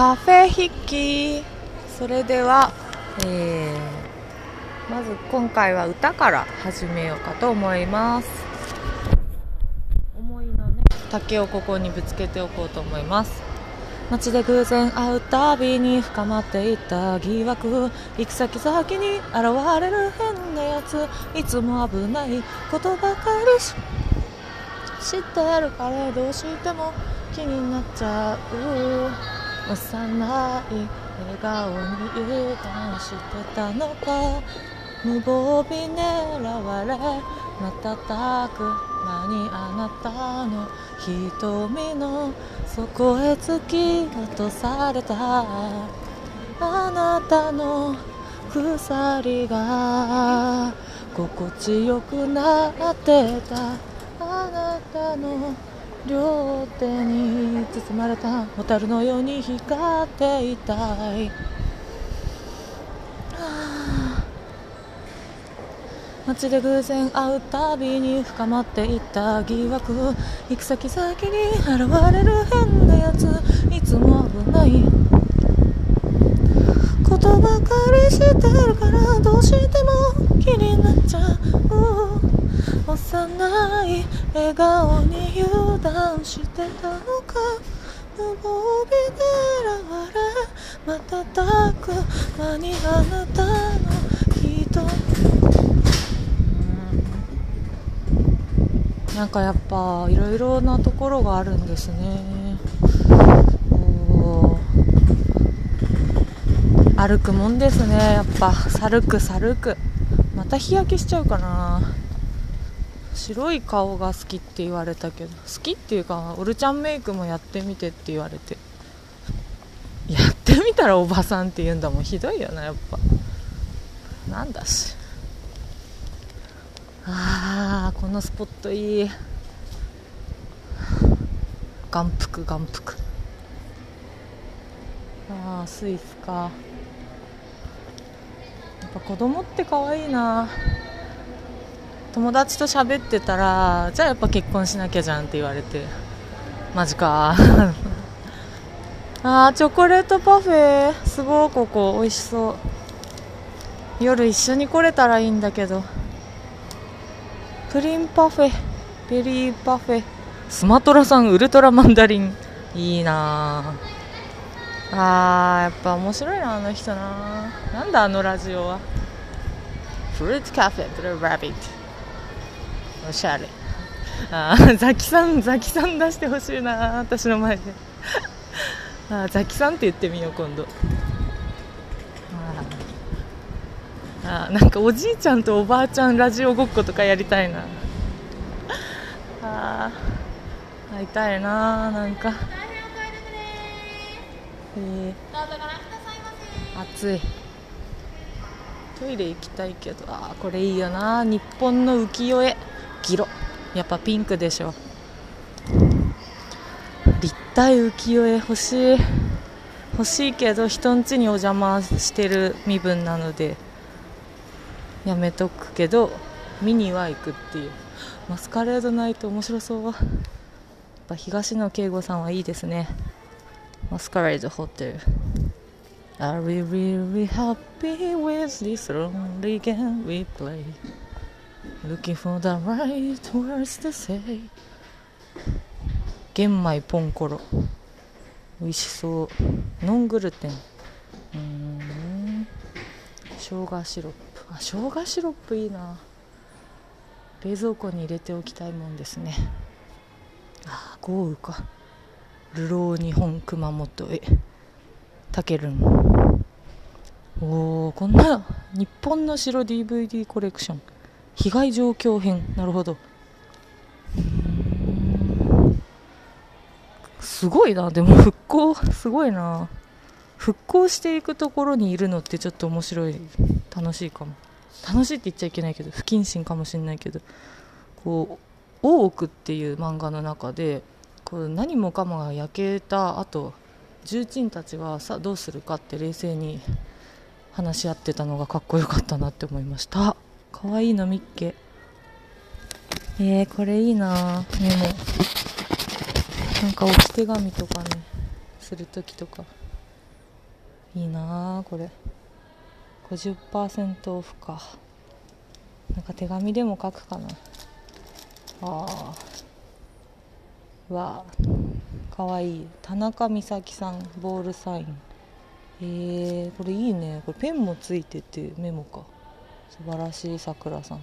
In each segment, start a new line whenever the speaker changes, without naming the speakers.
カフェ筆記それでは、えー、まず今回は歌から始めようかと思います。思いのね竹をここにぶつけておこうと思います。街で偶然会うたびに深まっていた疑惑。行く先々に現れる変なやつ。いつも危ないことばかりし知ってるからどうしても気になっちゃう。幼い笑顔に油断してたのか。無防備狙われ瞬く間にあなたの瞳の底へ突き落とされた。あなたの鎖が。心地よくなってた。あなたの両手に包まれた蛍のように光っていたい。街で偶然会うたびに深まっていった疑惑行く先々に現れる変なやついつも危ない。ことばかりしてるからどうしても幼い笑顔に油断してたのか。無防備で現れ瞬く間にあなたの人。なんかやっぱいろいろなところがあるんですね。歩くもんですねやっぱ。歩く歩く。また日焼けしちゃうかな。白い顔が好きって言われたけど好きっていうかオルちゃんメイクもやってみてって言われて。やってみたらおばさんって言うんだもん。ひどいよなやっぱ。なんだし。あーこのスポットいい。眼福眼福。ああスイスか。やっぱ子供って可愛いな。友達と喋ってたらじゃあやっぱ結婚しなきゃじゃんって言われて。マジか。あーチョコレートパフェ。すごいここ。美味しそう。夜一緒に来れたらいいんだけど。プリンパフェ。ベリーパフェ。スマトラさんウルトラマンダリン。いいなあーやっぱ面白いなあの人ななんだあのラジオは。フルーツカフェ。ブルーラビット。おしゃれ。あザキさんザキさん出してほしいな私の前で。あザキさんって言ってみよう今度。あーなんかおじいちゃんとおばあちゃんラジオごっことかやりたいな。あー会いたいななんか。えー、暑い。トイレ行きたいけどあーこれいいよな日本の浮世絵。ギロやっぱピンクでしょ。立体浮世絵欲しい。欲しいけど人ん家にお邪魔してる身分なので。やめとくけど見には行くっていう。マスカレードナイト面白そう。やっぱ東野圭吾さんはいいですね。マスカレードホテル。Are we really happy with this lonely game we play? Looking for the right words to say. 玄米ポンコロ。美味しそう。ノングルテン。うん。生姜シロップ。あ生姜シロップいいな。冷蔵庫に入れておきたいもんですね。あ豪雨か。流浪日本熊本へ。たけるんおおこんな日本の城 DVD コレクション。被害状況編。なるほど。すごいな。でも復興すごいな。復興していくところにいるのってちょっと面白い。楽しいかも。楽しいって言っちゃいけないけど不謹慎かもしれないけど。こう「大奥」っていう漫画の中でこう何もかもが焼けた後重鎮たちはさあどうするかって冷静に話し合ってたのがかっこよかったなって思いました。かわいいのミッケえー、これいいな。メモ。なんか置き手紙とかねする時とか。いいなこれ。50%オフか。なんか手紙でも書くかな。あー。わ。あかわいい。田中美咲さんボールサイン。えー、これいいね。これペンもついててメモか。素晴らしいさくらさん。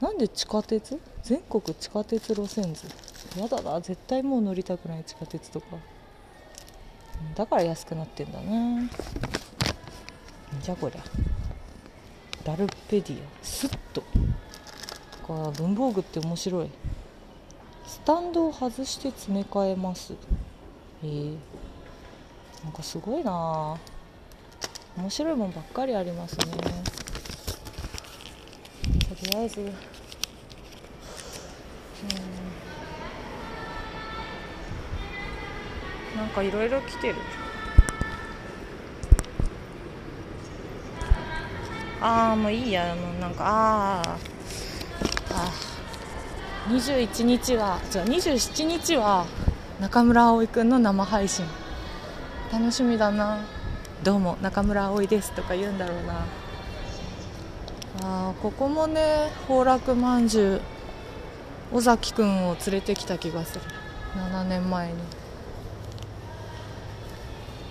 なんで地下鉄？全国地下鉄路線図。やだな。絶対もう乗りたくない地下鉄とか。だから安くなってんだねじゃこりゃ。ダルペディア。スッと。か文房具って面白い。スタンドを外して詰め替えます。へえー、なんかすごいな。面白いもんばっかりありますね。りあえずうん。なんかいろいろ来てる。ああもういいや。もうなんかあーあ21日はじゃあ27日は中村葵くんの生配信。楽しみだな。どうも中村葵ですとか言うんだろうな。あここもね崩落まんじゅう尾崎くんを連れてきた気がする。7年前に。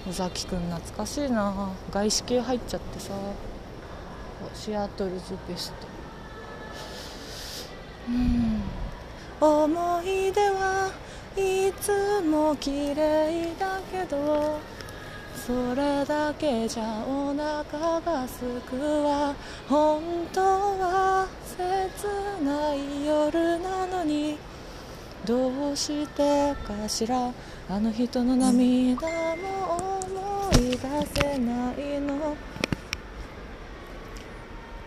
尾崎くん懐かしいな。外資系入っちゃってさ。シアトルズベスト。うん。思い出はいつも綺麗だけど。それだけじゃお腹がすくわ。本当は切ない夜なのに。どうしてかしら。あの人の涙も思い出せないの。